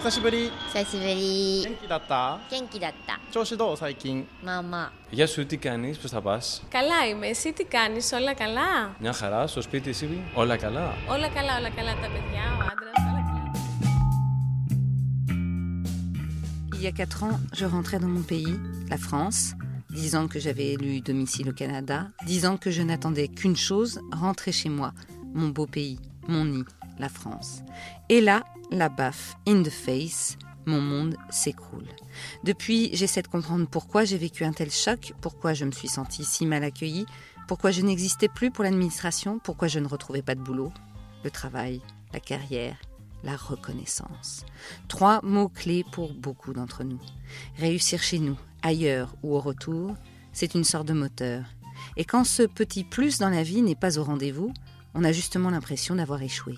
久しぶり久しぶり元気だった元気だった調子どう最近まあまあ Γεια σου, τι κάνεις, πώς θα πας Καλά είμαι, εσύ τι κάνεις, όλα καλά Μια χαρά, στο σπίτι εσύ, όλα καλά Όλα καλά, όλα καλά τα παιδιά, ο άντρας, όλα καλά Il y a quatre ans, je rentrais dans mon pays, la France, dix ans que j'avais élu domicile au Canada, dix ans que je n'attendais qu'une chose, rentrer chez moi, mon beau pays, mon nid, la France. Et là, la baffe, in the face, mon monde s'écroule. Depuis, j'essaie de comprendre pourquoi j'ai vécu un tel choc, pourquoi je me suis sentie si mal accueillie, pourquoi je n'existais plus pour l'administration, pourquoi je ne retrouvais pas de boulot, le travail, la carrière, la reconnaissance. Trois mots-clés pour beaucoup d'entre nous. Réussir chez nous, ailleurs ou au retour, c'est une sorte de moteur. Et quand ce petit plus dans la vie n'est pas au rendez-vous, on a justement l'impression d'avoir échoué.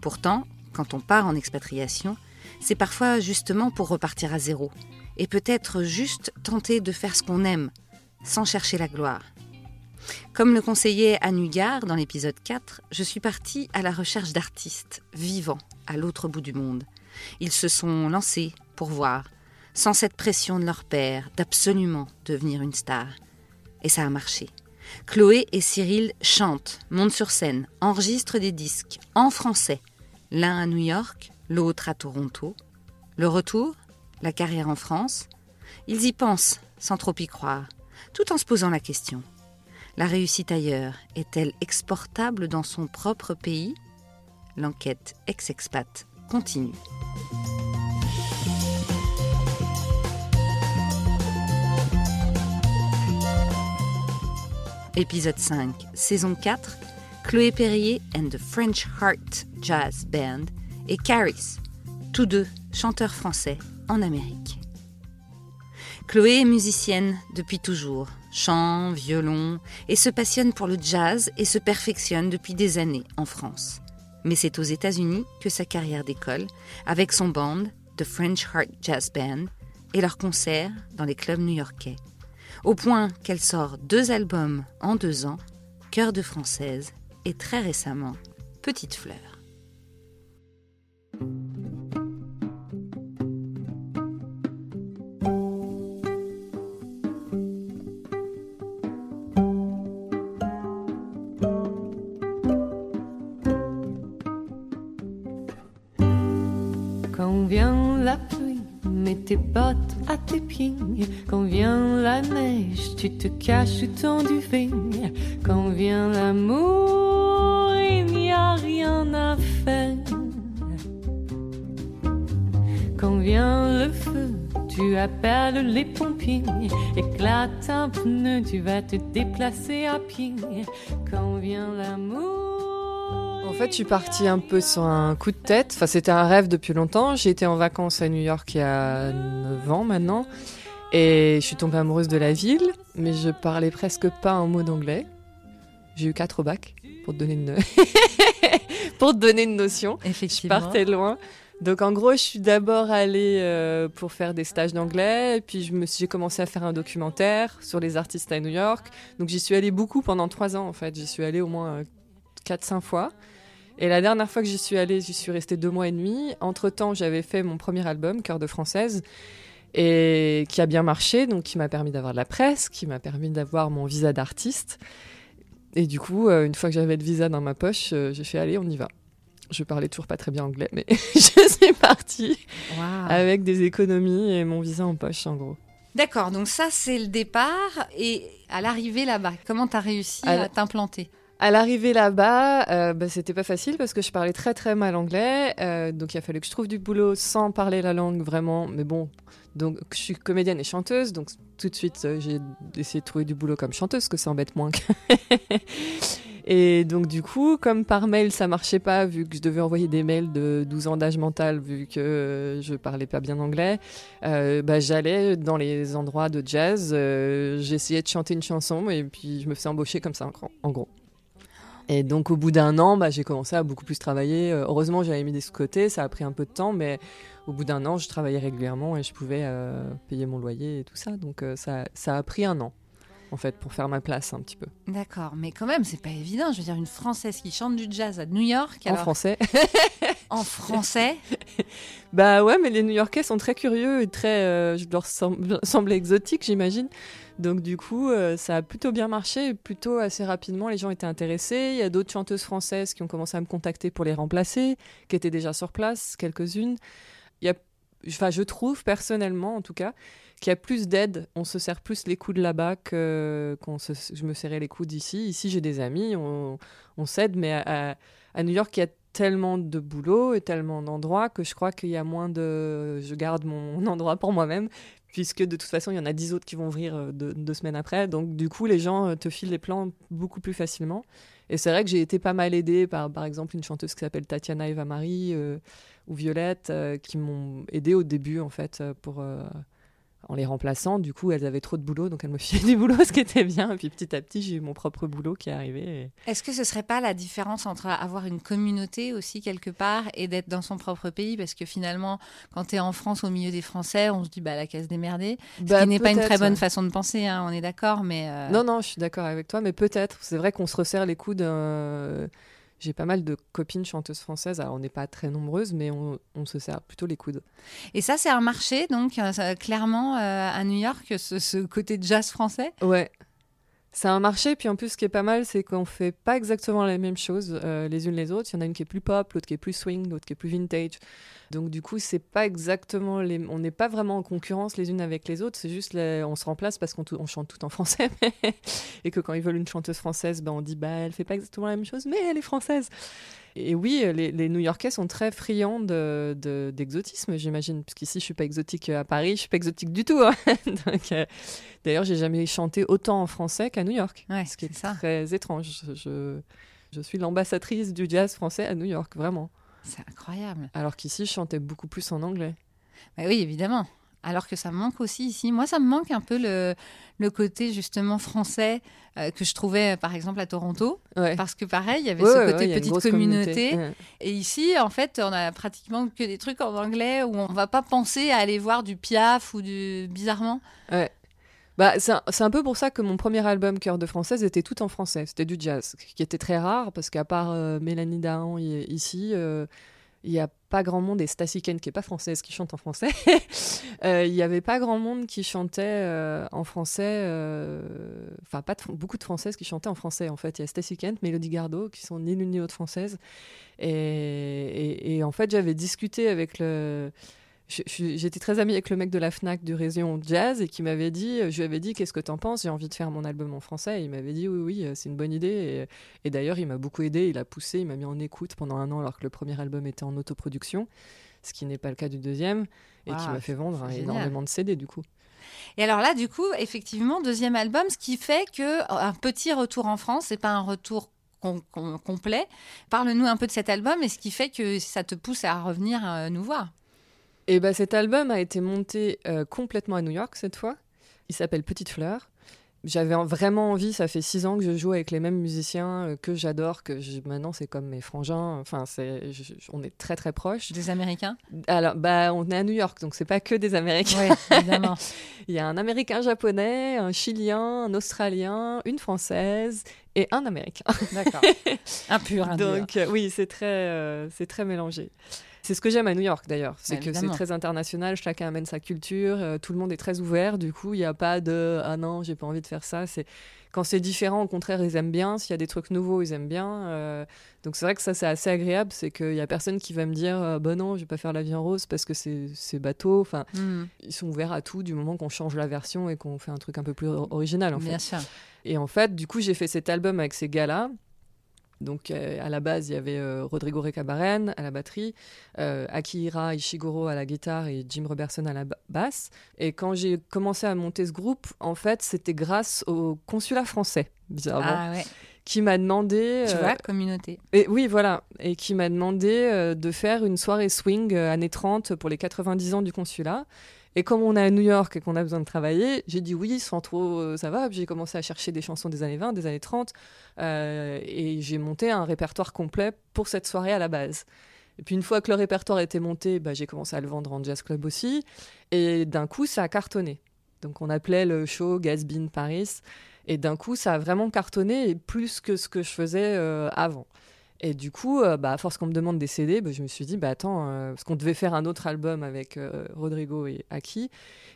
Pourtant, quand on part en expatriation, c'est parfois justement pour repartir à zéro. Et peut-être juste tenter de faire ce qu'on aime, sans chercher la gloire. Comme le conseillait Anne Hugard dans l'épisode 4, je suis partie à la recherche d'artistes vivants à l'autre bout du monde. Ils se sont lancés pour voir, sans cette pression de leur père d'absolument devenir une star. Et ça a marché. Chloé et Cyril chantent, montent sur scène, enregistrent des disques en français, l'un à New York, l'autre à Toronto. Le retour, la carrière en France, ils y pensent sans trop y croire, tout en se posant la question. La réussite ailleurs est-elle exportable dans son propre pays? L'enquête ex-expat continue. Épisode 5, saison 4, Chloé Perrier and the French Heart Jazz Band et Caris, tous deux chanteurs français en Amérique. Chloé est musicienne depuis toujours, chant, violon, et se passionne pour le jazz et se perfectionne depuis des années en France. Mais c'est aux États-Unis que sa carrière décolle, avec son band, The French Heart Jazz Band, et leurs concerts dans les clubs new-yorkais. Au point qu'elle sort deux albums en deux ans, Cœur de Française et très récemment Petite Fleur. Quand vient la pluie, mets tes bottes à tes pieds. Quand vient la neige, tu te caches sous ton duvet. Quand vient l'amour, vient le feu, tu appelles les pompiers. Éclate un pneu, tu vas te déplacer à pied. Quand vient l'amour. En fait, je suis partie un peu sur un coup de tête. Enfin, c'était un rêve depuis longtemps. J'ai été en vacances à New York il y a 9 ans maintenant. Et je suis tombée amoureuse de la ville, mais je parlais presque pas un mot d'anglais. J'ai eu 4 bacs pour te donner une, pour te donner une notion. Je Effectivement. partais loin. Donc en gros, je suis d'abord allée euh, pour faire des stages d'anglais, puis j'ai commencé à faire un documentaire sur les artistes à New York. Donc j'y suis allée beaucoup pendant trois ans en fait. J'y suis allée au moins 4-5 fois. Et la dernière fois que j'y suis allée, j'y suis restée deux mois et demi. Entre temps, j'avais fait mon premier album, Cœur de Française, et qui a bien marché, donc qui m'a permis d'avoir de la presse, qui m'a permis d'avoir mon visa d'artiste. Et du coup, euh, une fois que j'avais le visa dans ma poche, euh, j'ai fait allez, on y va. Je parlais toujours pas très bien anglais, mais je suis partie avec des économies et mon visa en poche, en gros. D'accord, donc ça c'est le départ et à l'arrivée là-bas, comment tu as réussi À à la- t'implanter? À l'arrivée là-bas, euh, bah, c'était pas facile parce que je parlais très très mal anglais. euh, donc il a fallu que je trouve du boulot sans parler la langue vraiment. Mais bon, donc je suis comédienne et chanteuse, donc tout de suite euh, j'ai essayé de trouver du boulot comme chanteuse, que ça embête moins. que- et donc du coup, comme par mail ça marchait pas, vu que je devais envoyer des mails de 12 ans d'âge mental, vu que euh, je parlais pas bien anglais, euh, bah, j'allais dans les endroits de jazz, euh, j'essayais de chanter une chanson et puis je me faisais embaucher comme ça en gros-. Et donc au bout d'un an, bah, j'ai commencé à beaucoup plus travailler. Heureusement, j'avais mis des sous de côté, ça a pris un peu de temps, mais au bout d'un an, je travaillais régulièrement et je pouvais payer mon loyer et tout ça. Donc ça, ça a pris un an. En fait, pour faire ma place un petit peu. D'accord, mais quand même, c'est pas évident. Je veux dire, une Française qui chante du jazz à New York. En français. En français Bah ouais, mais les New-Yorkais sont très curieux et très, euh, je leur sem- semble exotique, j'imagine. Donc du coup, euh, ça a plutôt bien marché, plutôt assez rapidement, les gens étaient intéressés. Il y a d'autres chanteuses françaises qui ont commencé à me contacter pour les remplacer, qui étaient déjà sur place, quelques-unes. Il y a, enfin, je trouve personnellement, en tout cas, qu'il y a plus d'aide. On se serre plus les coudes là-bas que qu'on je me serrais les coudes ici. Ici, j'ai des amis, on, s'aide, mais à, New York, il y a tellement de boulot et tellement d'endroits que je crois qu'il y a moins de. Je garde mon endroit pour moi-même, puisque de toute façon, il y en a dix autres qui vont ouvrir euh, deux, deux semaines après. Donc, du coup, les gens euh, te filent les plans beaucoup plus facilement. Et c'est vrai que j'ai été pas mal aidée par, par exemple, une chanteuse qui s'appelle Tatiana Eva Marie euh, ou Violette, euh, qui m'ont aidée au début, en fait, euh, pour. En les remplaçant, du coup, elles avaient trop de boulot, donc elles me filaient du boulot, ce qui était bien. Et puis petit à petit, j'ai eu mon propre boulot qui est arrivé. et- Est-ce que ce serait pas la différence entre avoir une communauté aussi quelque part et d'être dans son propre pays? Parce que finalement, quand tu es en France au milieu des Français, on se dit bah la case démerdée. Ce Bah, qui n'est pas une très bonne ouais. façon de penser, hein, on est d'accord, mais. euh, Non, non, je suis d'accord avec toi, mais peut-être. C'est vrai qu'on se resserre les coudes. euh, J'ai pas mal de copines chanteuses françaises. Alors, on n'est pas très nombreuses, mais on, on se serre plutôt les coudes. Et ça, c'est un marché, donc euh, clairement euh, à New York, ce, ce côté jazz français? Ouais. C'est un marché, puis en plus, ce qui est pas mal, c'est qu'on fait pas exactement la même chose euh, les unes les autres. Il y en a une qui est plus pop, l'autre qui est plus swing, l'autre qui est plus vintage. Donc, du coup, c'est pas exactement les. On n'est pas vraiment en concurrence les unes avec les autres. C'est juste, les- on se remplace parce qu'on on chante tout en français. Et que quand ils veulent une chanteuse française, ben, on dit, bah, elle fait pas exactement la même chose, mais elle est française. Et oui, les, les New-Yorkais sont très friands de- de- d'exotisme, j'imagine, puisqu'ici, je suis pas exotique à Paris, je suis pas exotique du tout. hein. Euh, D'ailleurs, j'ai jamais chanté autant en français qu'à New York, Ouais, ce qui est ça. très étrange. Je, je, je suis l'ambassadrice du jazz français à New York, vraiment. C'est incroyable. Alors qu'ici, je chantais beaucoup plus en anglais. Bah oui, évidemment. Alors que ça me manque aussi ici. Moi, ça me manque un peu le, le côté justement français euh, que je trouvais par exemple à Toronto. Ouais. Parce que pareil, il y avait Ouais, ce côté ouais, petite communauté. Et ici, en fait, on a pratiquement que des trucs en anglais où on va pas penser à aller voir du Piaf ou du bizarrement. Bah, c'est un, peu pour ça que mon premier album Cœur de française était tout en français. C'était du jazz, qui était très rare parce qu'à part euh, Mélanie Dahan ici, euh, il n'y a pas grand monde, et Stacy Kane qui est pas française, qui chante en français. Euh, Il n'y avait pas grand monde qui chantait en français. Enfin, pas beaucoup de françaises qui chantaient en français en fait. Il y a Stacy Kent, Mélodie Gardot, qui sont ni l'une ni l'autre françaises. Et, et- et en fait, j'avais discuté avec le. J'étais très amie avec le mec de la Fnac du Région Jazz et qui m'avait dit, je lui avais dit qu'est-ce que t'en penses, j'ai envie de faire mon album en français. Et il m'avait dit oui oui euh, c'est une bonne idée. Et, et d'ailleurs il m'a beaucoup aidé, il a poussé, il m'a mis en écoute pendant un an alors que le premier album était en autoproduction, ce qui n'est pas le cas du deuxième et qui m'a fait vendre c'est énormément de CD du coup. Et alors là, du coup, effectivement, deuxième album, ce qui fait que euh, un petit retour en France, c'est pas un retour com- com- complet. Parle-nous un peu de cet album et ce qui fait que ça te pousse à revenir euh, nous voir. Et ben cet album a été monté euh, complètement à New York cette fois. Il s'appelle Petite Fleur. J'avais en- vraiment envie, ça fait six ans que je joue avec les mêmes musiciens euh, que j'adore, que je- maintenant c'est comme mes frangins, enfin c'est, je- on est très très proches. Des Américains? Alors bah on est à New York, donc c'est pas que des Américains. Oui, évidemment. Il y a un Américain japonais, un Chilien, un Australien, une Française et un Américain. D'accord. Un pur, un. Donc euh, oui, c'est très, c'est très mélangé. C'est ce que j'aime à New York d'ailleurs, c'est Bah, que c'est très international, chacun amène sa culture, euh, tout le monde est très ouvert, du coup il n'y a pas de ah non j'ai pas envie de faire ça. C'est quand c'est différent, au contraire ils aiment bien. S'il y a des trucs nouveaux, ils aiment bien. Euh, donc c'est vrai que ça c'est assez agréable, c'est qu'il y a personne qui va me dire euh, bah non je vais pas faire la vie en rose parce que c'est bateau. Enfin Hmm, ils sont ouverts à tout du moment qu'on change la version et qu'on fait un truc un peu plus or- original en fait. bien sûr. Et en fait, du coup, j'ai fait cet album avec ces gars-là. Donc, euh, à la base, il y avait euh, Rodrigo Recabaren à la batterie, euh, Akihira Ishiguro à la guitare et Jim Robertson à la ba- basse. Et quand j'ai commencé à monter ce groupe, en fait, c'était grâce au consulat français, bizarrement, Ah ouais, qui m'a demandé. tu euh, vois, communauté. et oui, voilà. Et qui m'a demandé de faire une soirée swing années 30 pour les 90 ans du consulat. Et comme on est à New York et qu'on a besoin de travailler, j'ai dit oui, sans trop, euh, ça va. J'ai commencé à chercher des chansons des années 20, des années 30. euh, et j'ai monté un répertoire complet pour cette soirée à la base. Et puis une fois que le répertoire était monté, bah, j'ai commencé à le vendre en jazz club aussi. Et d'un coup, ça a cartonné. Donc on appelait le show Gatsby in Paris. Et d'un coup, ça a vraiment cartonné, plus que ce que je faisais euh, avant. Et du coup, euh, bah, à force qu'on me demande des CD, bah, je me suis dit, bah attends, euh, parce qu'on devait faire un autre album avec euh, Rodrigo et Aki.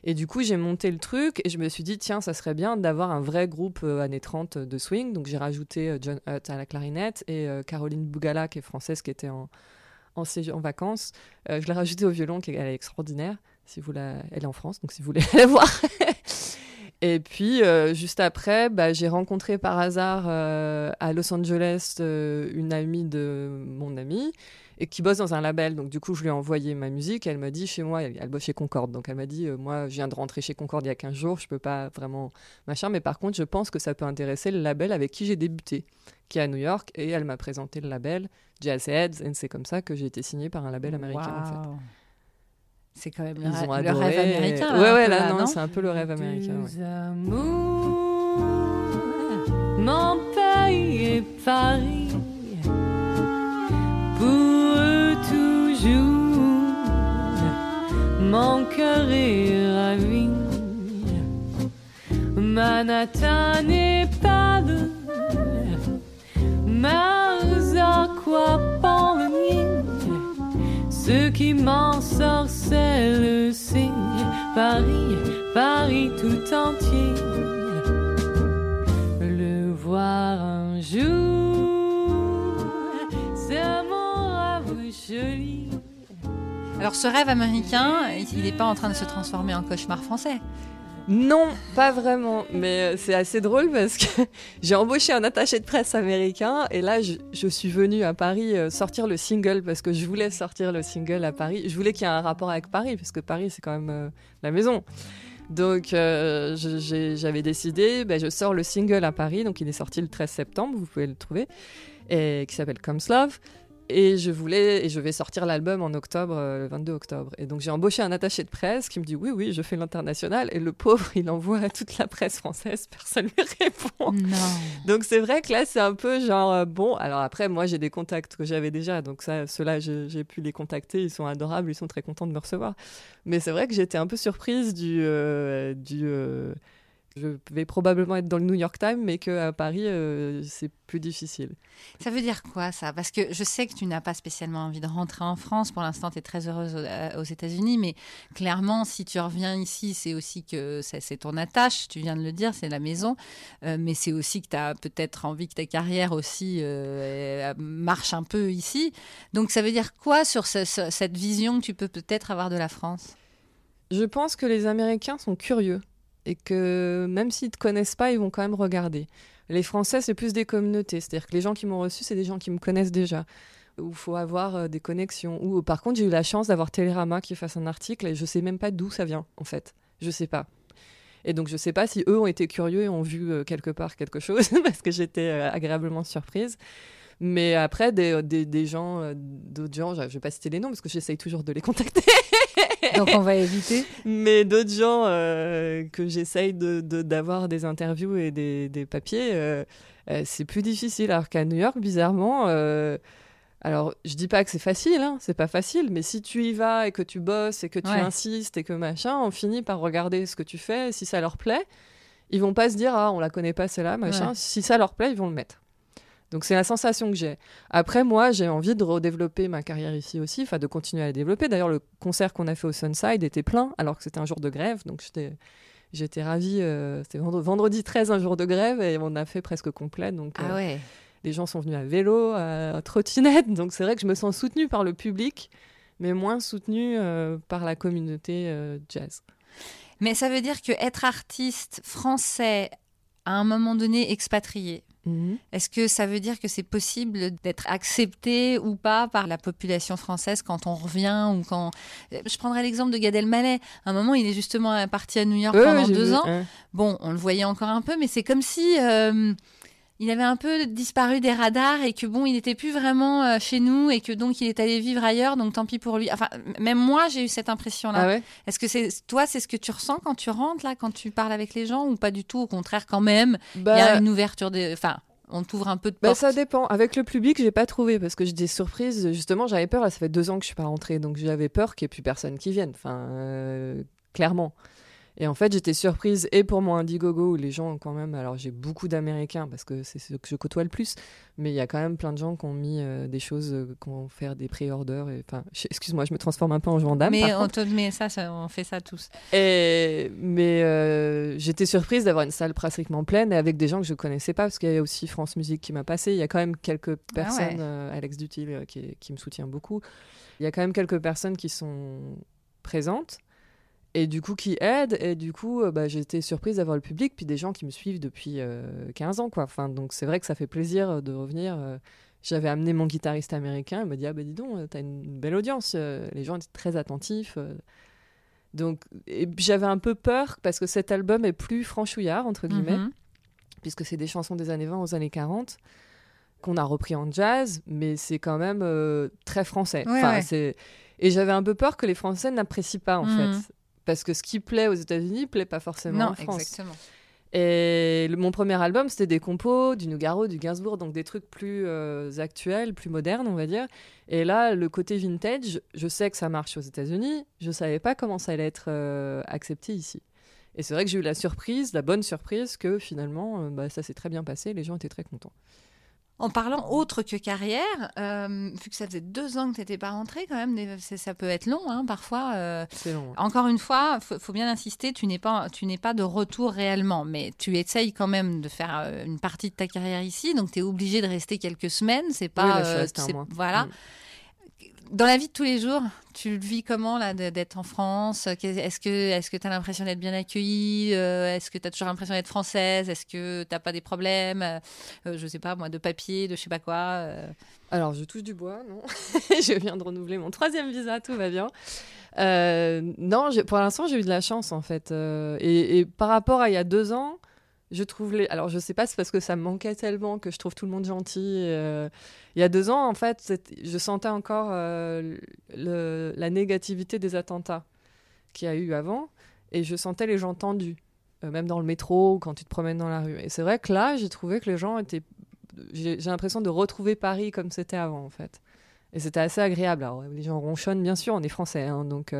Et du coup, j'ai monté le truc et je me suis dit, tiens, ça serait bien d'avoir un vrai groupe euh, années 30 de swing. Donc j'ai rajouté John Hutt à la clarinette et Caroline Bougala, qui est française, qui était en, en, en vacances. Je l'ai rajoutée au violon, qui est extraordinaire. Si vous la... Elle est en France, donc si vous voulez la voir. Et puis, euh, juste après, bah, j'ai rencontré par hasard euh, à Los Angeles euh, une amie de mon ami et qui bosse dans un label. Donc, du coup, je lui ai envoyé ma musique. Elle m'a dit chez moi, elle, bosse chez Concorde. Donc, elle m'a dit Moi, je viens de rentrer chez Concorde il y a 15 jours, je peux pas vraiment machin. Mais par contre, je pense que ça peut intéresser le label avec qui j'ai débuté, qui est à New York. Et elle m'a présenté le label Jazz Heads. Et c'est comme ça que j'ai été signé par un label américain. C'est quand même le, Ils rê- ont le adoré. rêve américain. là, ouais, ouais, là, là, non, c'est un peu le rêve américain. ouais. Amours, mon pays et Paris, pour eux toujours, mon cœur est ravi. Manhattan est pâle, Mars à quoi le ce qui m'ensorcelle, c'est Paris, Paris tout entier. Le voir un jour, c'est mon rêve joli. Alors ce rêve américain, il n'est pas en train de se transformer en cauchemar français. Non, pas vraiment. Mais euh, c'est assez drôle parce que j'ai embauché un attaché de presse américain et là, je, suis venue à Paris euh, sortir le single parce que je voulais sortir le single à Paris. Je voulais qu'il y ait un rapport avec Paris parce que Paris, c'est quand même euh, la maison. Donc, j'avais décidé, ben, je sors le single à Paris. Donc, il est sorti le 13 septembre, vous pouvez le trouver, et qui s'appelle Comes Love. Et je voulais, et je vais sortir l'album en octobre, euh, le 22 octobre. Et donc j'ai embauché un attaché de presse qui me dit oui, oui, je fais l'international. Et le pauvre, il envoie à toute la presse française, personne lui répond. Non. Donc c'est vrai que là, c'est un peu genre euh, bon. Alors après, moi, j'ai des contacts que j'avais déjà, donc ça, ceux-là, j'ai pu les contacter. Ils sont adorables, ils sont très contents de me recevoir. Mais c'est vrai que j'étais un peu surprise du euh, du. Je vais probablement être dans le New York Times, mais qu'à Paris, euh, c'est plus difficile. Ça veut dire quoi ça? Parce que je sais que tu n'as pas spécialement envie de rentrer en France. Pour l'instant, tu es très heureuse euh, aux États-Unis. Mais clairement, si tu reviens ici, c'est aussi que c'est ton attache. Tu viens de le dire, c'est la maison. Euh, mais c'est aussi que tu as peut-être envie que ta carrière aussi euh, marche un peu ici. Donc ça veut dire quoi sur ce- ce- cette vision que tu peux peut-être avoir de la France? Je pense que les Américains sont curieux et que même s'ils ne te connaissent pas, ils vont quand même regarder. Les Français, c'est plus des communautés. C'est-à-dire que les gens qui m'ont reçu, c'est des gens qui me connaissent déjà. Où il faut avoir euh, des connexions. Ou par contre, j'ai eu la chance d'avoir Télérama qui fasse un article et je sais même pas d'où ça vient, en fait. Je sais pas. Et donc, je sais pas si eux ont été curieux et ont vu euh, quelque part quelque chose, parce que j'étais euh, agréablement surprise. Mais après, des, des, des gens, euh, d'autres gens, je vais pas citer les noms parce que j'essaye toujours de les contacter. Donc on va éviter. Mais d'autres gens euh, que j'essaye de- de- d'avoir des interviews et des, des papiers, euh, euh, c'est plus difficile. Alors qu'à New York, bizarrement, alors je dis pas que c'est facile, hein, c'est pas facile, mais si tu y vas et que tu bosses et que tu Ouais. insistes et que machin, on finit par regarder ce que tu fais. Et si ça leur plaît, ils vont pas se dire ah on la connaît pas celle-là, machin. Ouais. Si ça leur plaît, ils vont le mettre. Donc c'est la sensation que j'ai. Après, moi, j'ai envie de redévelopper ma carrière ici aussi, enfin de continuer à la développer. D'ailleurs, le concert qu'on a fait au Sunside était plein, alors que c'était un jour de grève, donc j'étais, j'étais ravie. euh, c'était vendre- vendredi 13, un jour de grève, et on a fait presque complet. Donc euh, Ah ouais. les gens sont venus à vélo, à trottinette, donc c'est vrai que je me sens soutenue par le public, mais moins soutenue euh, par la communauté euh, jazz. Mais ça veut dire que être artiste français à un moment donné expatrié, Est-ce que ça veut dire que c'est possible d'être accepté ou pas par la population française quand on revient ou quand je prendrai l'exemple de Gad Elmaleh. À un moment, il est justement parti à New York pendant deux vu, ans. hein. Bon, on le voyait encore un peu, mais c'est comme si euh, il avait un peu disparu des radars et que bon, il n'était plus vraiment euh, chez nous et que donc il est allé vivre ailleurs. Donc tant pis pour lui. Enfin, même moi, j'ai eu cette impression-là. Ah ouais? Est-ce que c'est toi, c'est ce que tu ressens quand tu rentres là, quand tu parles avec les gens ou pas du tout? Au contraire, quand même, il y a Bah, une ouverture de. Enfin, on t'ouvre un peu de Bah, porte. ça dépend. Avec le public, j'ai pas trouvé parce que j'ai des surprises. Justement, j'avais peur. Là, ça fait deux ans que je suis pas rentrée, donc j'avais peur qu'il y ait plus personne qui vienne. Enfin, euh, clairement. Et en fait, j'étais surprise, et pour mon Indiegogo, où les gens, quand même, alors j'ai beaucoup d'Américains, parce que c'est ce que je côtoie le plus, mais il y a quand même plein de gens qui ont mis euh, des choses, euh, qui ont fait des pré-orders. Enfin, excuse-moi, je me transforme un peu en dame. mais, par on, te- mais ça, ça, on fait ça tous. Et, mais euh, j'étais surprise d'avoir une salle pratiquement pleine et avec des gens que je connaissais pas, parce qu'il y a aussi France Musique qui m'a passé. Il y a quand même quelques personnes, ouais. euh, Alex Dutil qui, qui me soutient beaucoup. Il y a quand même quelques personnes qui sont présentes et du coup qui aident. Et du coup, euh, bah, j'étais surprise d'avoir le public, puis des gens qui me suivent depuis euh, 15 ans. Quoi. Enfin, donc c'est vrai que ça fait plaisir euh, de revenir. euh, j'avais amené mon guitariste américain, il m'a dit Ah, bah dis donc, t'as une belle audience. les gens étaient très attentifs. Donc, j'avais un peu peur parce que cet album est plus franchouillard, entre guillemets, Mhm. puisque c'est des chansons des années 20 aux années 40 qu'on a repris en jazz, mais c'est quand même euh, très français. Ouais, Enfin, ouais. c'est- Et j'avais un peu peur que les Français n'apprécient pas, en Mhm. fait. Parce que ce qui plaît aux États-Unis plaît pas forcément Non, en France. exactement. Et le- mon premier album, c'était des compos, du Nougaro, du Gainsbourg, donc des trucs plus euh, actuels, plus modernes, on va dire. Et là, le côté vintage, je sais que ça marche aux États-Unis, je savais pas comment ça allait être euh, accepté ici. Et c'est vrai que j'ai eu la surprise, la bonne surprise, que finalement, euh, bah, ça s'est très bien passé, les gens étaient très contents. En parlant autre que carrière, euh, vu que ça faisait deux ans que tu n'étais pas rentrée, quand même, ça peut être long, hein, parfois. euh, C'est long. Encore une fois, faut, faut bien insister, tu n'es pas, tu n'es pas de retour réellement, mais tu essayes quand même de faire euh, une partie de ta carrière ici, donc tu es obligé de rester quelques semaines. C'est pas, Oui, là, je suis euh, restée un c'est- mois. voilà. Mm. Dans la vie de tous les jours, tu le vis comment là d'être en France? Est-ce que est-ce que tu as l'impression d'être bien accueillie? Euh, Est-ce que tu as toujours l'impression d'être française? Est-ce que tu pas des problèmes? Euh, Je sais pas moi, de papier, de je sais pas quoi euh. Alors, je touche du bois, non Je viens de renouveler mon troisième visa, tout va bien. Euh, non, pour l'instant, j'ai eu de la chance, en fait. Et par rapport à il y a deux ans, je trouve les... Alors, je sais pas, c'est parce que ça me manquait tellement que je trouve tout le monde gentil. euh, Il y a deux ans, en fait, je sentais encore euh, la négativité des attentats qu'il y a eu avant. Et je sentais les gens tendus, euh, même dans le métro ou quand tu te promènes dans la rue. Et c'est vrai que là, j'ai trouvé que les gens étaient j'ai l'impression de retrouver Paris comme c'était avant, en fait. Et c'était assez agréable. Les gens ronchonnent, bien sûr, on est français, hein, donc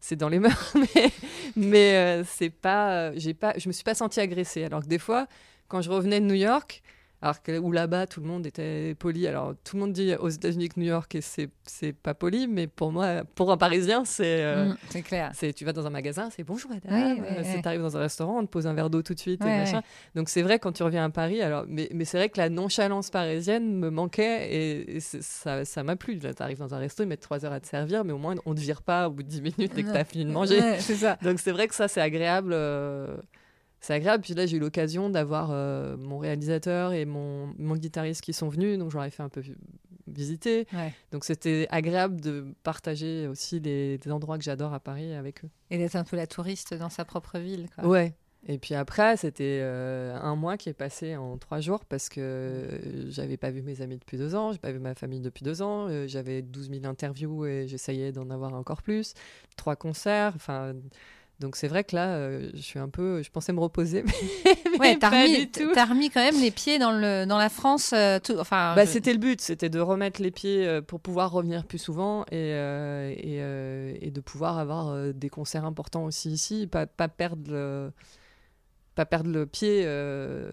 c'est dans les mœurs, mais, mais euh, c'est pas, euh, j'ai pas, je me suis pas sentie agressée. Alors que des fois, quand je revenais de New York, alors que où là-bas tout le monde était poli. Alors tout le monde dit aux États-Unis que New York et c'est c'est pas poli, mais pour moi, pour un Parisien, c'est euh, Mm, c'est clair. c'est tu vas dans un magasin, c'est bonjour madame. Ouais, ouais, Euh, c'est ouais. t'arrives dans un restaurant, on te pose un verre d'eau tout de suite et machin. Donc c'est vrai quand tu reviens à Paris, alors mais, mais c'est vrai que la nonchalance parisienne me manquait et, et ça ça m'a plu. Là t'arrives dans un resto, ils mettent trois heures à te servir, mais au moins on te vire pas au bout de 10 minutes dès que t'as fini de manger. C'est ça. Donc c'est vrai que ça c'est agréable. euh, C'est agréable. Puis là, j'ai eu l'occasion d'avoir euh, mon réalisateur et mon, mon guitariste qui sont venus, donc j'en ai fait un peu visiter. Ouais. Donc c'était agréable de partager aussi les, des endroits que j'adore à Paris avec eux. Et d'être un peu la touriste dans sa propre ville. Quoi. Ouais. Et puis après, c'était euh, un mois qui est passé en trois jours parce que j'avais pas vu mes amis depuis deux ans, j'ai pas vu ma famille depuis deux ans, euh, j'avais 12 000 interviews et j'essayais d'en avoir encore plus, trois concerts, enfin. Donc c'est vrai que là, euh, je suis un peu, je pensais me reposer, mais, mais Ouais, t'as remis, quand même les pieds dans, le, dans la France. euh, tout, enfin, Bah, je- C'était le but, c'était de remettre les pieds euh, pour pouvoir revenir plus souvent et, euh, et, et de pouvoir avoir des concerts importants aussi ici, pas, pas perdre pas perdre le pied. euh,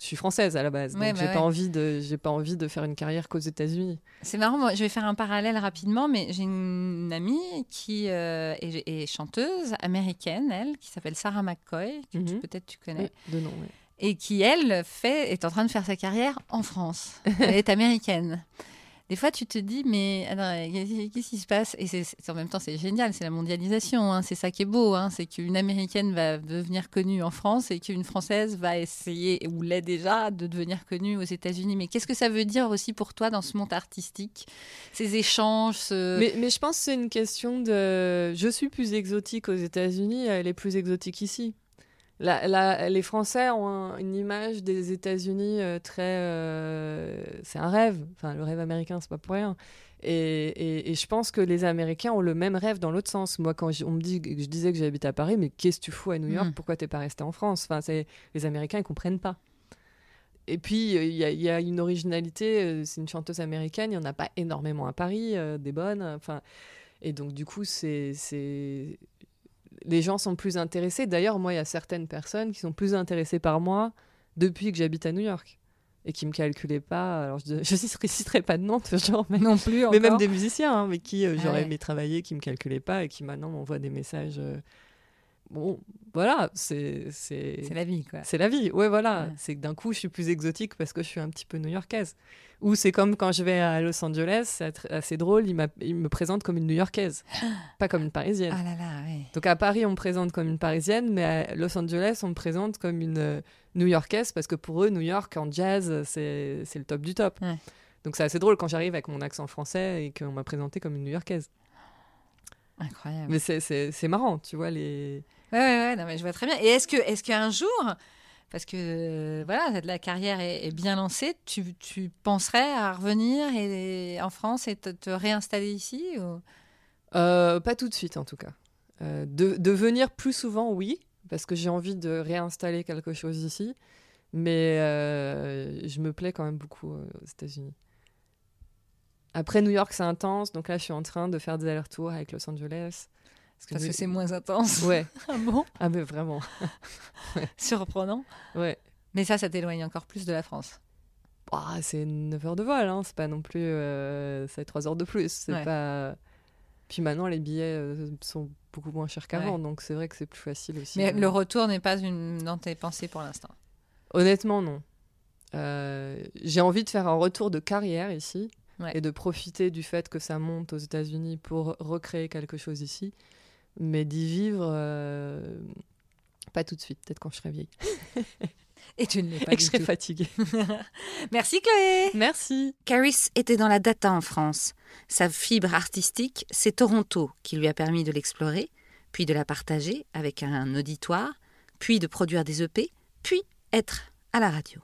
je suis française à la base, Ouais, donc bah j'ai ouais. pas envie de j'ai pas envie de faire une carrière qu'aux États-Unis. C'est marrant, moi, je vais faire un parallèle rapidement, mais j'ai une amie qui euh, est, est chanteuse américaine, elle, qui s'appelle Sarah McCoy, que Mhm. peut-être tu connais, Oui, de nom. oui. et qui, elle, fait, est en train de faire sa carrière en France. Elle est américaine. Des fois, tu te dis, mais qu'est-ce qui se passe? Et en même temps, c'est génial, c'est la mondialisation, hein, c'est ça qui est beau, hein, c'est qu'une américaine va devenir connue en France et qu'une française va essayer, ou l'est déjà, de devenir connue aux États-Unis. Mais qu'est-ce que ça veut dire aussi pour toi dans ce monde artistique? Ces échanges. Mais, mais je pense que c'est une question de. Je suis plus exotique aux États-Unis, elle est plus exotique ici. La- la- les Français ont un- une image des États-Unis euh, très. euh, c'est un rêve. Enfin, le rêve américain, c'est pas pour rien. Et, et- et je pense que les Américains ont le même rêve dans l'autre sens. Moi, quand on me dit, je disais que j'habite à Paris, mais qu'est-ce que tu fous à New York? Mm. Pourquoi t'es pas resté en France? Enfin, les Américains, ils comprennent pas. Et puis, il y, a- y une originalité. euh, C'est une chanteuse américaine. Il n'y en a pas énormément à Paris, euh, des bonnes. Enfin, et donc, du coup, c'est... les gens sont plus intéressés. D'ailleurs, moi, il y a certaines personnes qui sont plus intéressées par moi depuis que j'habite à New York et qui me calculaient pas. Alors, je ne citerai pas de nom, genre, mais, Non plus. mais même des musiciens hein, avec qui euh, Ah j'aurais ouais. aimé travailler, qui me calculaient pas et qui maintenant m'envoient des messages. euh, Bon, voilà, c'est c'est la vie, quoi. c'est la vie. Ouais, voilà. Ouais. C'est que d'un coup, je suis plus exotique parce que je suis un petit peu new-yorkaise. Ou c'est comme quand je vais à Los Angeles, c'est assez drôle, ils me présentent comme une new-yorkaise, pas comme une parisienne. Ah là là, ouais. Donc à Paris, on me présente comme une parisienne, mais à Los Angeles, on me présente comme une euh, new-yorkaise parce que pour eux, New York en jazz, c'est le top du top. Ouais. Donc c'est assez drôle quand j'arrive avec mon accent français et qu'on m'a présenté comme une new-yorkaise. Incroyable. Mais c'est marrant, tu vois, les. Ouais, ouais, non, mais je vois très bien. Et est-ce que, est-ce qu'un jour, parce que voilà, la carrière est, bien lancée, tu, tu penserais à revenir en France et te, réinstaller ici ou... Euh, pas tout de suite en tout cas. Euh, de, de venir plus souvent, oui, parce que j'ai envie de réinstaller quelque chose ici. Mais euh, je me plais quand même beaucoup aux États-Unis. Après New York, c'est intense, donc là je suis en train de faire des allers-retours avec Los Angeles. Parce que c'est moins intense. Ouais, Ah bon? Ah mais vraiment. Surprenant. Ouais. Mais ça, ça t'éloigne encore plus de la France. Ah, c'est 9 heures de vol, hein. c'est pas non plus. euh, c'est 3 heures de plus. C'est Ouais. pas. Puis maintenant, les billets euh, sont beaucoup moins chers qu'avant, donc c'est vrai que c'est plus facile aussi. Mais le retour n'est pas une... dans tes pensées pour l'instant. Honnêtement, non. Euh, j'ai envie de faire un retour de carrière ici Ouais. et de profiter du fait que ça monte aux États-Unis pour recréer quelque chose ici. Mais d'y vivre, euh, pas tout de suite, peut-être quand je serai vieille Et tu ne l'es pas et que je serai tout. fatiguée. Merci Chloé Merci. Caris était dans la data en France. Sa fibre artistique, c'est Toronto qui lui a permis de l'explorer, puis de la partager avec un auditoire, puis de produire des EP, puis être à la radio.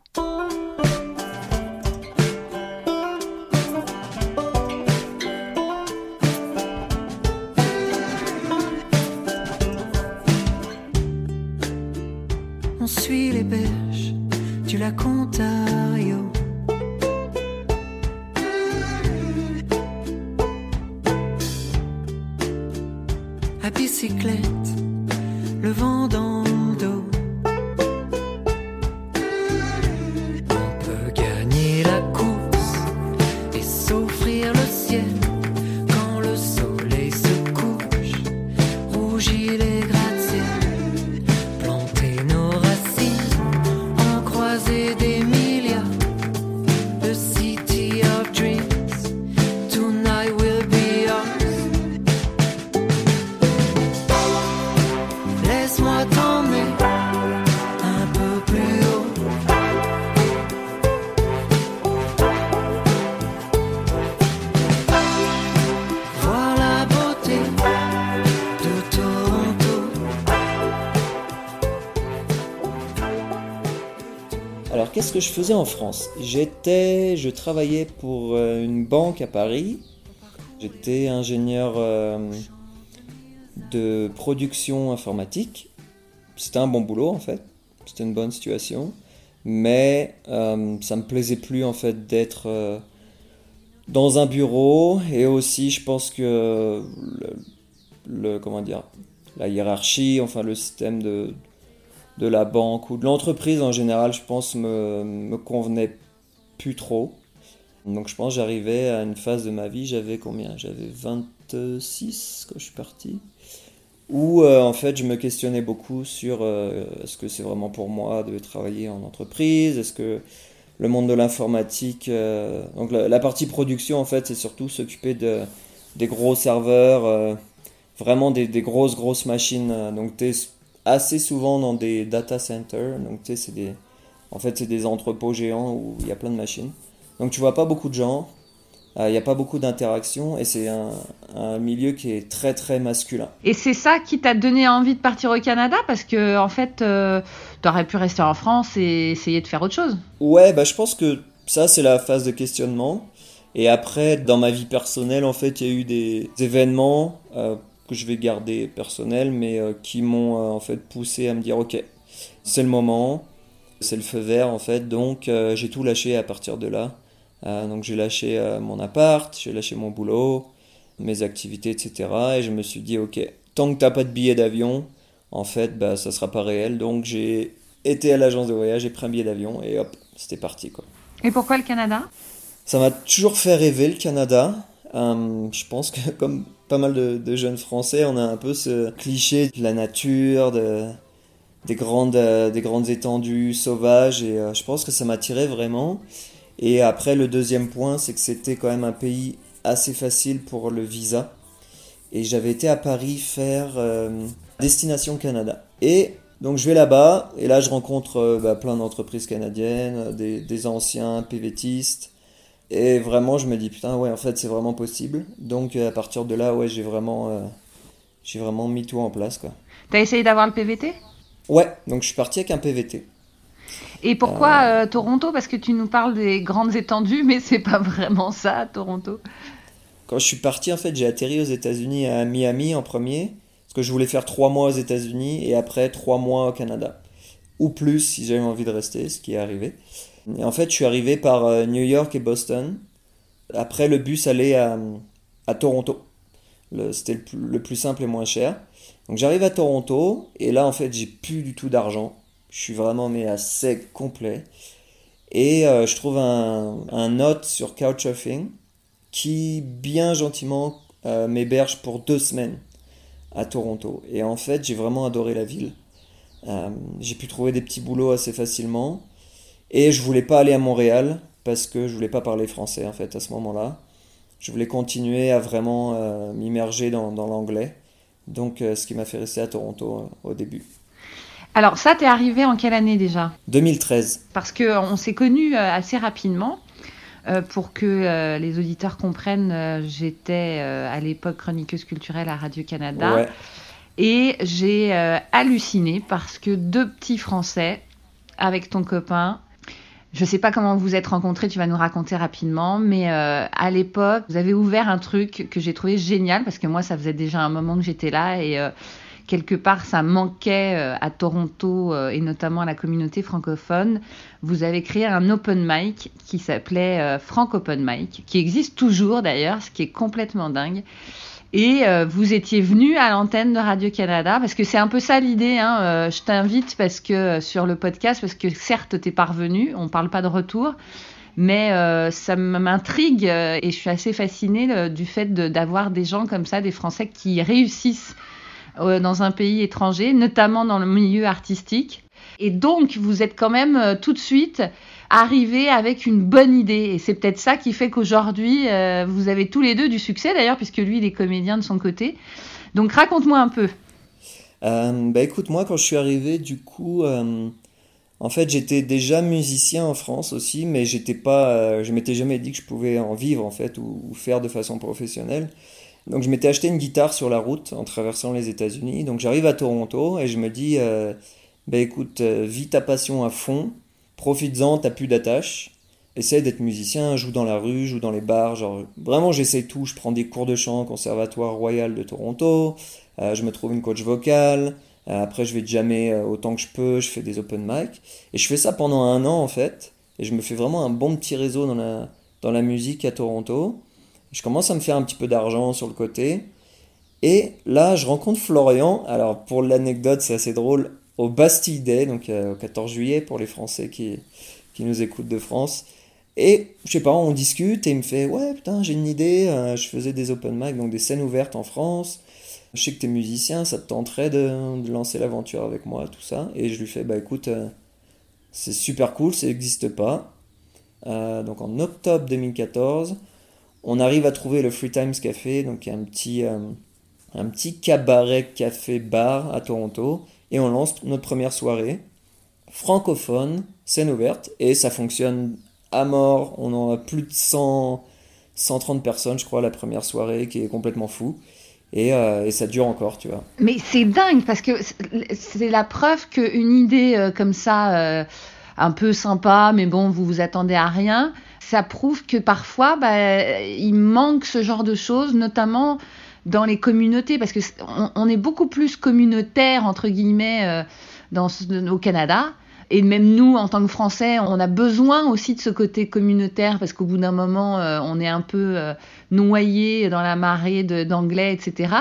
On suit les berges du lac Ontario. À bicyclette, le vent dans qu'est-ce que je faisais en France J'étais, je travaillais pour euh, une banque à Paris. J'étais ingénieur euh, de production informatique. C'était un bon boulot en fait. C'était une bonne situation. Mais euh, ça me plaisait plus en fait d'être dans un bureau. Et aussi, je pense que le- comment dire, la hiérarchie, enfin le système de, de la banque ou de l'entreprise en général, je pense, me, me convenait plus trop. Donc je pense j'arrivais à une phase de ma vie, j'avais combien? J'avais 26 quand je suis parti. Où euh, en fait je me questionnais beaucoup sur euh, est-ce que c'est vraiment pour moi de travailler en entreprise? Est-ce que le monde de l'informatique... euh, Donc la, partie production en fait c'est surtout s'occuper de, des gros serveurs, vraiment des, des grosses grosses machines. Donc tu assez souvent dans des data centers. Donc, tu sais, c'est des, en fait, c'est des entrepôts géants où il y a plein de machines. Donc, tu vois pas beaucoup de gens. euh, Il n'y a pas beaucoup d'interaction et c'est un, un milieu qui est très très masculin. Et c'est ça qui t'a donné envie de partir au Canada? Parce que en fait, euh, t'aurais pu rester en France et essayer de faire autre chose. Ouais, bah, je pense que ça, c'est la phase de questionnement. Et après, dans ma vie personnelle, en fait, il y a eu des événements euh, que je vais garder personnels, mais euh, qui m'ont euh, en fait poussé à me dire, ok, c'est le moment, c'est le feu vert, en fait. Donc, euh, j'ai tout lâché à partir de là. Donc, j'ai lâché mon appart, j'ai lâché mon boulot, mes activités, etc. Et je me suis dit, ok, tant que t'as pas de billet d'avion, en fait, bah, ça sera pas réel. Donc j'ai été à l'agence de voyage, j'ai pris un billet d'avion et hop, c'était parti quoi. Et pourquoi le Canada? Ça m'a toujours fait rêver le Canada. Euh, je pense que comme pas mal de, jeunes Français, on a un peu ce cliché de la nature, de, des, grandes, euh, des grandes étendues sauvages et euh, je pense que ça m'attirait vraiment. Et après, le deuxième point, c'est que c'était quand même un pays assez facile pour le visa. Et j'avais été à Paris faire Destination Canada. Et donc je vais là-bas, et là je rencontre bah, plein d'entreprises canadiennes, des, des, anciens PVTistes. Et vraiment, je me dis, putain, ouais, en fait, c'est vraiment possible. Donc à partir de là, ouais, j'ai vraiment, euh, j'ai vraiment mis tout en place. quoi. T'as essayé d'avoir le PVT Ouais, donc je suis parti avec un PVT. Et pourquoi euh... Toronto? Parce que tu nous parles des grandes étendues, mais c'est pas vraiment ça, Toronto. Quand je suis parti, en fait, j'ai atterri aux États-Unis à Miami en premier, parce que je voulais faire trois mois aux États-Unis et après trois mois au Canada. Ou plus si j'avais envie de rester, ce qui est arrivé. Et en fait, je suis arrivé par euh, New York et Boston. Après, le bus allait à, à Toronto. C'était le, plus simple et moins cher. Donc j'arrive à Toronto, et là, en fait, j'ai plus du tout d'argent. Je suis vraiment mais à sec complet. Et euh, je trouve un, un note sur Couchsurfing qui bien gentiment euh, m'héberge pour deux semaines à Toronto. Et en fait, j'ai vraiment adoré la ville. J'ai pu trouver des petits boulots assez facilement. Et je voulais pas aller à Montréal parce que je voulais pas parler français en fait à ce moment-là. Je voulais continuer à vraiment euh, m'immerger dans, dans l'anglais. Donc, euh, ce qui m'a fait rester à Toronto euh, au début. Alors ça, t'es arrivé en quelle année déjà? 2013. Parce qu'on s'est connus assez rapidement. Pour que les auditeurs comprennent, j'étais à l'époque chroniqueuse culturelle à Radio-Canada. Ouais. Et j'ai halluciné parce que deux petits Français, avec ton copain, je sais pas comment vous êtes rencontrés, tu vas nous raconter rapidement, mais à l'époque, vous avez ouvert un truc que j'ai trouvé génial parce que moi, ça faisait déjà un moment que j'étais là et quelque part ça manquait à Toronto et notamment à la communauté francophone, vous avez créé un open mic qui s'appelait euh, Frank Open Mic, qui existe toujours d'ailleurs, ce qui est complètement dingue. Et euh, vous étiez venu à l'antenne de Radio-Canada, parce que c'est un peu ça l'idée. Hein, euh, je t'invite parce que sur le podcast, parce que certes, t'es parvenu, on parle pas de retour, mais euh, ça m'intrigue et je suis assez fascinée du fait d'avoir de, des gens comme ça, des Français qui réussissent dans un pays étranger, notamment dans le milieu artistique. Et donc, vous êtes quand même euh, tout de suite arrivé avec une bonne idée. Et c'est peut-être ça qui fait qu'aujourd'hui, euh, vous avez tous les deux du succès, d'ailleurs, puisque lui, il est comédien de son côté. Donc, raconte-moi un peu. Euh, bah écoute, moi, quand je suis arrivé, du coup, euh, en fait, j'étais déjà musicien en France aussi, mais j'étais pas, je m'étais jamais dit que je pouvais en vivre, en fait, ou, faire de façon professionnelle. Donc, je m'étais acheté une guitare sur la route en traversant les États-Unis. Donc, j'arrive à Toronto et je me dis ben écoute, vis ta passion à fond, profites-en, t'as plus d'attache, essaye d'être musicien, joue dans la rue, joue dans les bars, genre vraiment j'essaie tout, je prends des cours de chant au Conservatoire Royal de Toronto, euh, je me trouve une coach vocale, euh, après je vais jammer euh, autant que je peux, je fais des open mic, et je fais ça pendant un an en fait, et je me fais vraiment un bon petit réseau dans la, dans la musique à Toronto, je commence à me faire un petit peu d'argent sur le côté, et là je rencontre Florian, alors pour l'anecdote c'est assez drôle, au Bastille Day, donc euh, au 14 juillet pour les Français qui, qui nous écoutent de France. Et je sais pas, on discute et il me fait Ouais, putain, j'ai une idée. Euh, je faisais des open mic, donc des scènes ouvertes en France. Je sais que t'es musicien, ça te tenterait de, de lancer l'aventure avec moi, tout ça. Et je lui fais Bah écoute, euh, c'est super cool, ça n'existe pas. Donc en octobre 2014, on arrive à trouver le Free Times Café, donc un petit, un petit cabaret café bar à Toronto et on lance notre première soirée francophone, scène ouverte, et ça fonctionne à mort. On en a plus de 100, 130 personnes, je crois, la première soirée, qui est complètement fou. Et, euh, et ça dure encore, tu vois. Mais c'est dingue, parce que c'est la preuve qu'une idée euh, comme ça, euh, un peu sympa, mais bon, vous vous attendez à rien, ça prouve que parfois, bah, il manque ce genre de choses, notamment dans les communautés, parce que on, est beaucoup plus communautaire entre guillemets euh, au Canada. Et même nous, en tant que Français, on a besoin aussi de ce côté communautaire parce qu'au bout d'un moment, euh, on est un peu euh, noyé dans la marée d'anglais, etc.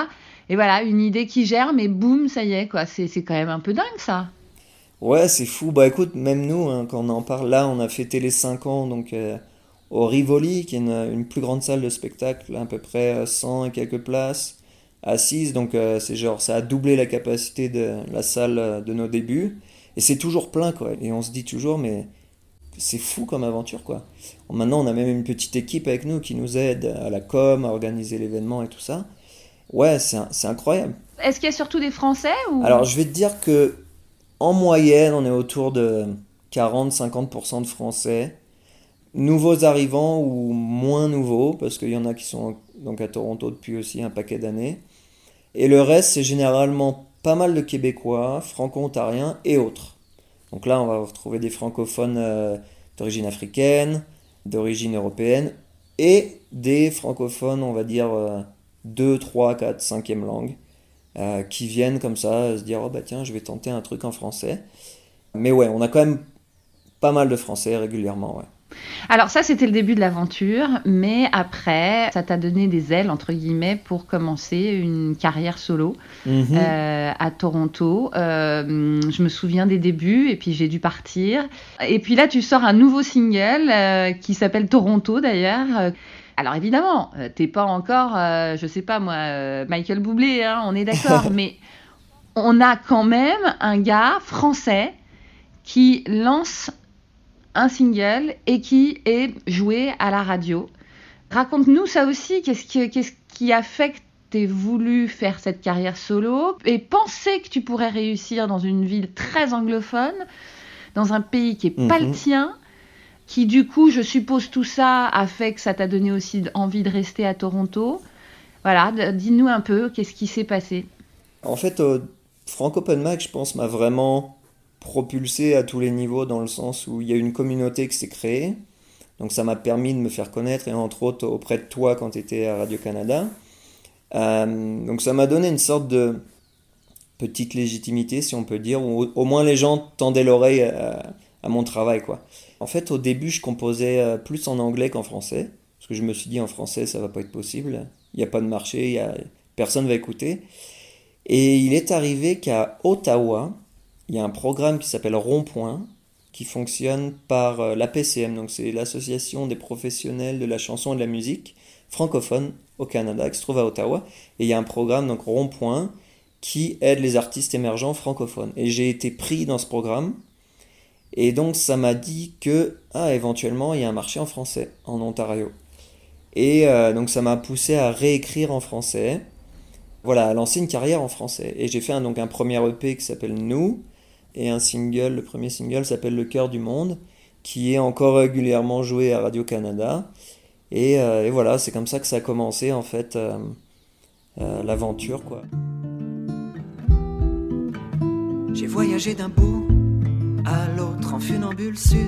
et voilà, une idée qui germe et boum, ça y est, quoi. C'est quand même un peu dingue, ça. Ouais, c'est fou. Bah écoute, même nous, hein, quand on en parle là, on a fêté les 5 ans donc, au Rivoli, qui est une, plus grande salle de spectacle, à peu près 100 et quelques places assises. Donc euh, c'est genre, ça a doublé la capacité de la salle euh, de nos débuts. Et c'est toujours plein, quoi. Et on se dit toujours, mais c'est fou comme aventure, quoi. Maintenant, on a même une petite équipe avec nous qui nous aide à la com, à organiser l'événement et tout ça. Ouais, c'est incroyable. Est-ce qu'il y a surtout des Français ou... Alors, je vais te dire que en moyenne, on est autour de 40-50% de Français. Nouveaux arrivants ou moins nouveaux, parce qu'il y en a qui sont donc à Toronto depuis aussi un paquet d'années. Et le reste, c'est généralement pas mal de Québécois, franco-ontariens et autres. Donc là, on va retrouver des francophones euh, d'origine africaine, d'origine européenne, et des francophones, on va dire, 2, 3, 4, 5e langue, euh, qui viennent comme ça se dire, oh bah tiens, je vais tenter un truc en français. Mais ouais, on a quand même pas mal de français régulièrement, ouais. Alors ça, c'était le début de l'aventure, mais après, ça t'a donné des ailes, entre guillemets, pour commencer une carrière solo Mhm. euh, à Toronto. Euh, je me souviens des débuts, et puis j'ai dû partir. Et puis là, tu sors un nouveau single euh, qui s'appelle Toronto, d'ailleurs. Alors évidemment, t'es pas encore, je sais pas moi, Michael Bublé, hein, on est d'accord, mais on a quand même un gars français qui lance un single et qui est joué à la radio. Raconte-nous ça aussi, qu'est-ce qui, qu'est-ce qui a fait que tu voulu faire cette carrière solo et penser que tu pourrais réussir dans une ville très anglophone, dans un pays qui est pas Mhm. le tien, qui du coup, je suppose tout ça a fait que ça t'a donné aussi envie de rester à Toronto. Voilà, dis-nous un peu, qu'est-ce qui s'est passé? En fait, euh, Frank Open Mic, je pense, m'a vraiment propulsé à tous les niveaux dans le sens où il y a une communauté qui s'est créée. Donc ça m'a permis de me faire connaître et entre autres auprès de toi quand tu étais à Radio-Canada. Euh, donc ça m'a donné une sorte de petite légitimité, si on peut dire, où au, moins les gens tendaient l'oreille à, mon travail. quoi. En fait, au début, je composais euh, plus en anglais qu'en français, parce que je me suis dit en français, ça va pas être possible. Il n'y a pas de marché, y a... personne va écouter. Et il est arrivé qu'à Ottawa, il y a un programme qui s'appelle Rond-Point, qui fonctionne par euh, l'APCM, donc c'est l'Association des professionnels de la chanson et de la musique francophone au Canada, qui se trouve à Ottawa. Et il y a un programme, donc Rond-Point, qui aide les artistes émergents francophones. Et j'ai été pris dans ce programme. Et donc ça m'a dit que, ah, éventuellement, il y a un marché en français, en Ontario. Et euh, donc ça m'a poussé à réécrire en français voilà, à lancer une carrière en français. Et j'ai fait donc un premier EP qui s'appelle Nous, et un single, le premier single s'appelle Le cœur du monde, qui est encore régulièrement joué à Radio-Canada. Et, euh, voilà, c'est comme ça que ça a commencé en fait euh, euh, l'aventure quoi. J'ai voyagé d'un bout à l'autre en funambule sur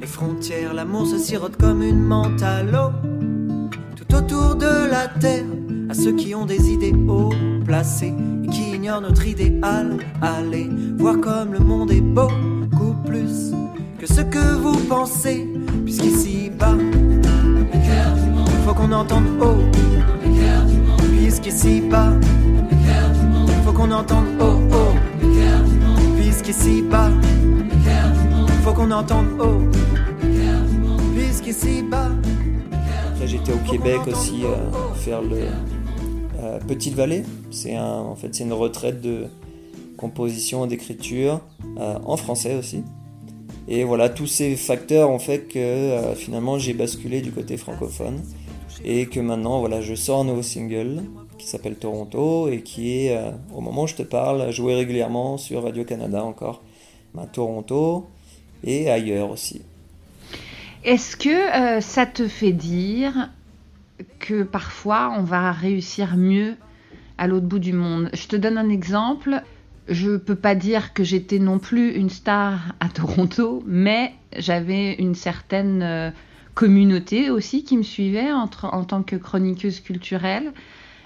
les frontières. L'amour se sirote comme une menthe à l'eau. Tout autour de la terre, à ceux qui ont des idées haut notre idéal. Allez voir comme le monde est beaucoup plus que ce que vous pensez. Puisqu'ici bas, il faut qu'on entende haut. Puisqu'ici bas, il faut qu'on entende haut, haut. Puisqu'ici bas, faut qu'on entende haut. Puisqu'ici bas. J'étais au Québec aussi euh, faire le euh, Petite Vallée. C'est en fait c'est une retraite de composition d'écriture euh, en français aussi. Et voilà, tous ces facteurs ont fait que euh, finalement j'ai basculé du côté francophone et que maintenant voilà, je sors un nouveau single qui s'appelle Toronto et qui est, au moment où je te parle, joué régulièrement sur Radio-Canada encore, à Toronto et ailleurs aussi. Est-ce que ça te fait dire que parfois on va réussir mieux à l'autre bout du monde Je te donne un exemple. Je peux pas dire que j'étais non plus une star à Toronto, mais j'avais une certaine euh, communauté aussi qui me suivait entre- en tant que chroniqueuse culturelle.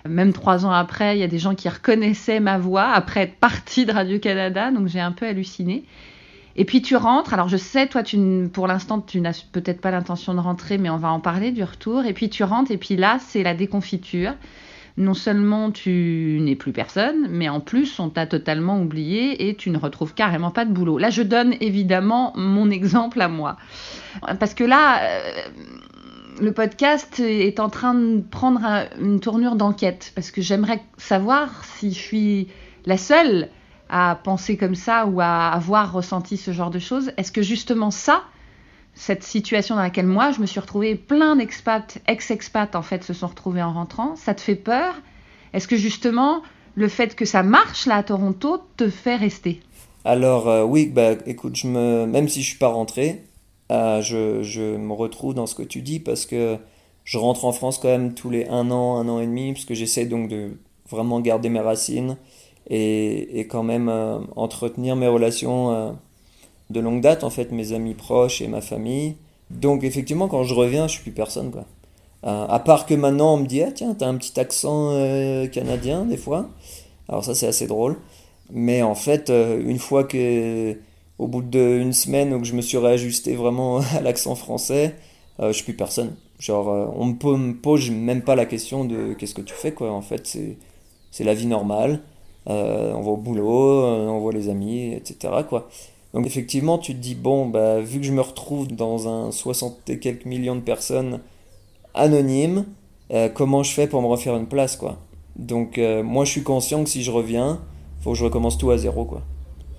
Même trois ans après, il y a des gens qui reconnaissaient ma voix après être partie de Radio-Canada, donc j'ai un peu halluciné. Et puis tu rentres, alors je sais, toi, tu, pour l'instant, tu n'as peut-être pas l'intention de rentrer, mais on va en parler du retour. Et puis tu rentres, et puis là, c'est la déconfiture. non seulement tu n'es plus personne, mais en plus on t'a totalement oublié et tu ne retrouves carrément pas de boulot. Là, je donne évidemment mon exemple à moi. Parce que là, euh, le podcast est en train de prendre une tournure d'enquête. Parce que j'aimerais savoir si je suis la seule à penser comme ça ou à avoir ressenti ce genre de choses. Est-ce que justement ça, cette situation dans laquelle moi je me suis retrouvée, plein d'expats, ex-expats en fait, se sont retrouvés en rentrant, ça te fait peur? Est-ce que justement le fait que ça marche là à Toronto te fait rester? Alors euh, oui, bah écoute, je me... même si je suis pas rentré, euh, je, je, me retrouve dans ce que tu dis parce que je rentre en France quand même tous les un an, un an et demi, parce que j'essaie donc de vraiment garder mes racines et, quand même euh, entretenir mes relations de longue date, en fait, mes amis proches et ma famille. Donc, effectivement, quand je reviens, je suis plus personne, quoi. Euh, à part que maintenant, on me dit, ah tiens, t'as un petit accent euh, canadien, des fois. Alors, ça, c'est assez drôle. Mais en fait, euh, une fois que, au bout d'une semaine où je me suis réajusté vraiment à l'accent français, je suis plus personne. Genre, on me, me pose même pas la question de qu'est-ce que tu fais, quoi. En fait, c'est la vie normale. On va au boulot, on voit les amis, etc., quoi. Donc effectivement, tu te dis, bon, bah, vu que je me retrouve dans un 60 et quelques millions de personnes anonymes, euh, comment je fais pour me refaire une place, quoi? Donc euh, moi, je suis conscient que si je reviens, faut que je recommence tout à zéro, quoi.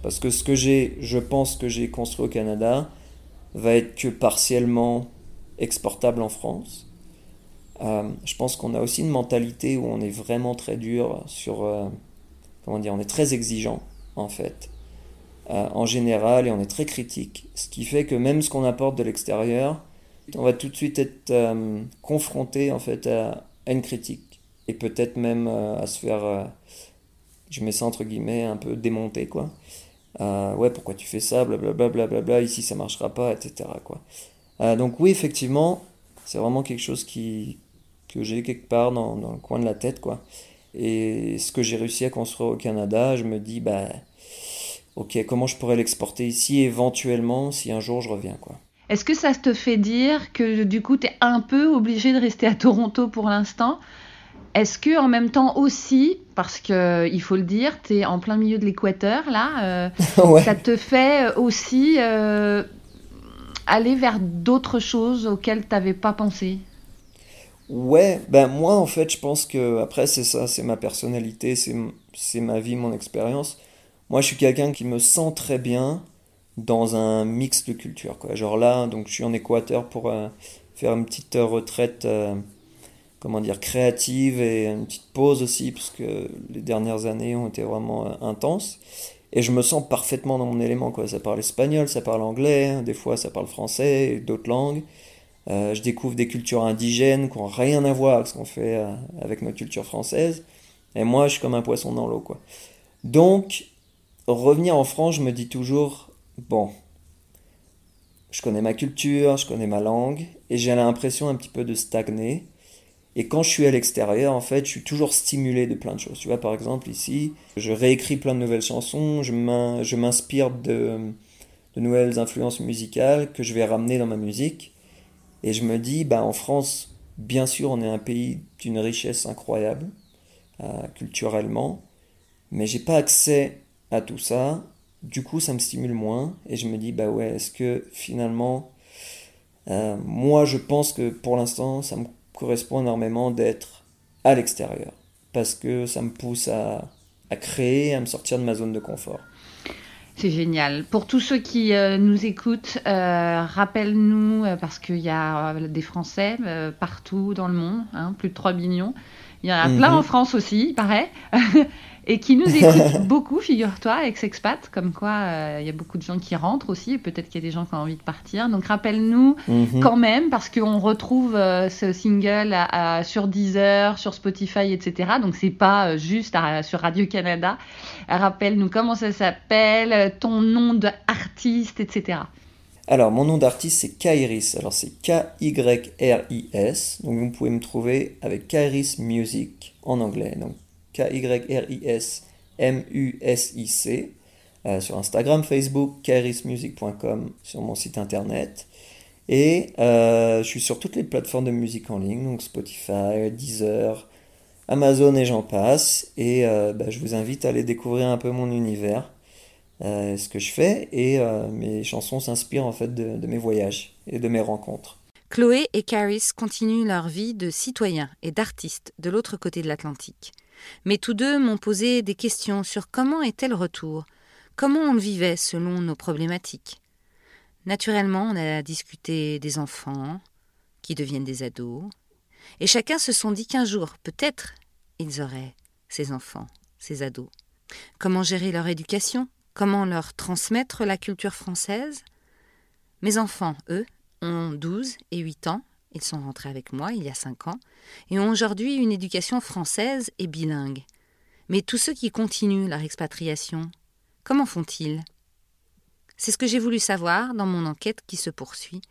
Parce que ce que j'ai, je pense que j'ai construit au Canada, va être que partiellement exportable en France. Euh, je pense qu'on a aussi une mentalité où on est vraiment très dur sur... comment dire On est très exigeant, en fait. Euh, en général et on est très critique. Ce qui fait que même ce qu'on apporte de l'extérieur, on va tout de suite être euh, confronté en fait à, une critique et peut-être même euh, à se faire, je mets ça entre guillemets, un peu démonter quoi. ouais, pourquoi tu fais ça, blablabla, bla, bla, bla, ici ça marchera pas, etc. Donc oui, effectivement, c'est vraiment quelque chose que j'ai quelque part dans, le coin de la tête, quoi. Et ce que j'ai réussi à construire au Canada, je me dis, bah, ok, comment je pourrais l'exporter ici éventuellement si un jour je reviens, quoi. Est-ce que ça te fait dire que du coup tu es un peu obligé de rester à Toronto pour l'instant? Est-ce que en même temps aussi, parce que il faut le dire, tu es en plein milieu de l'équateur là, euh, ça te fait aussi euh, aller vers d'autres choses auxquelles tu n'avais pas pensé? Ouais, ben moi en fait je pense que après c'est ça, c'est ma personnalité, c'est ma vie, mon expérience. Moi, je suis quelqu'un qui me sent très bien dans un mix de cultures. Genre là, donc, je suis en Équateur pour euh, faire une petite retraite, euh, comment dire, créative et une petite pause aussi, parce que les dernières années ont été vraiment euh, intenses. Et je me sens parfaitement dans mon élément. Quoi. Ça parle espagnol, ça parle anglais, des fois ça parle français, d'autres langues. Je découvre des cultures indigènes qui n'ont rien à voir avec ce qu'on fait avec notre culture française. Et moi, je suis comme un poisson dans l'eau. Donc, revenir en France, je me dis toujours, bon, je connais ma culture, je connais ma langue, et j'ai l'impression un petit peu de stagner. Et quand je suis à l'extérieur, en fait, je suis toujours stimulé de plein de choses. Tu vois, par exemple, ici, je réécris plein de nouvelles chansons, je m'inspire de, nouvelles influences musicales que je vais ramener dans ma musique. Et je me dis, bah, en France, bien sûr, on est un pays d'une richesse incroyable, euh, culturellement, mais j'ai pas accès à tout ça, du coup ça me stimule moins et je me dis bah ouais est-ce que finalement euh, moi je pense que pour l'instant ça me correspond énormément d'être à l'extérieur parce que ça me pousse à, à, créer, à me sortir de ma zone de confort. C'est génial. Pour tous ceux qui euh, nous écoutent, euh, rappelle-nous, parce qu'il y a des Français partout dans le monde, hein, plus de 3 millions. Il y en a plein mhm. en France aussi, il paraît. et qui nous écoutent beaucoup, figure-toi, ex-expat, comme quoi euh, il y a beaucoup de gens qui rentrent aussi, peut-être qu'il y a des gens qui ont envie de partir. Donc rappelle-nous mhm. quand même, parce qu'on retrouve euh, ce single sur Deezer, sur Spotify, etc. Donc c'est pas euh, juste sur Radio-Canada. Rappelle-nous comment ça s'appelle, ton nom d'artiste, etc. Alors, mon nom d'artiste, c'est Kairis. Alors, c'est K-Y-R-I-S. Donc, vous pouvez me trouver avec Kairis Music en anglais. Donc, K-Y-R-I-S-M-U-S-I-C, euh, sur Instagram, Facebook, kairismusic.com, sur mon site internet. Et euh, je suis sur toutes les plateformes de musique en ligne, donc Spotify, Deezer, Amazon et j'en passe. Et bah, je vous invite à aller découvrir un peu mon univers, ce que je fais. Et mes chansons s'inspirent en fait de, de mes voyages et de mes rencontres. Chloé et Caris continuent leur vie de citoyens et d'artistes de l'autre côté de l'Atlantique. Mais tous deux m'ont posé des questions sur comment était le retour, comment on le vivait selon nos problématiques. Naturellement, on a discuté des enfants qui deviennent des ados, et chacun se sont dit qu'un jour, peut-être, ils auraient ces enfants, ces ados. Comment gérer leur éducation? Comment leur transmettre la culture française? Mes enfants, eux, ont 12 et 8 ans, ils sont rentrés avec moi il y a 5 ans, et ont aujourd'hui une éducation française et bilingue. Mais tous ceux qui continuent leur expatriation, comment font-ils? C'est ce que j'ai voulu savoir dans mon enquête qui se poursuit.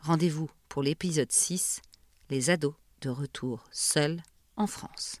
Rendez-vous pour l'épisode 6, les ados de retour seuls en France.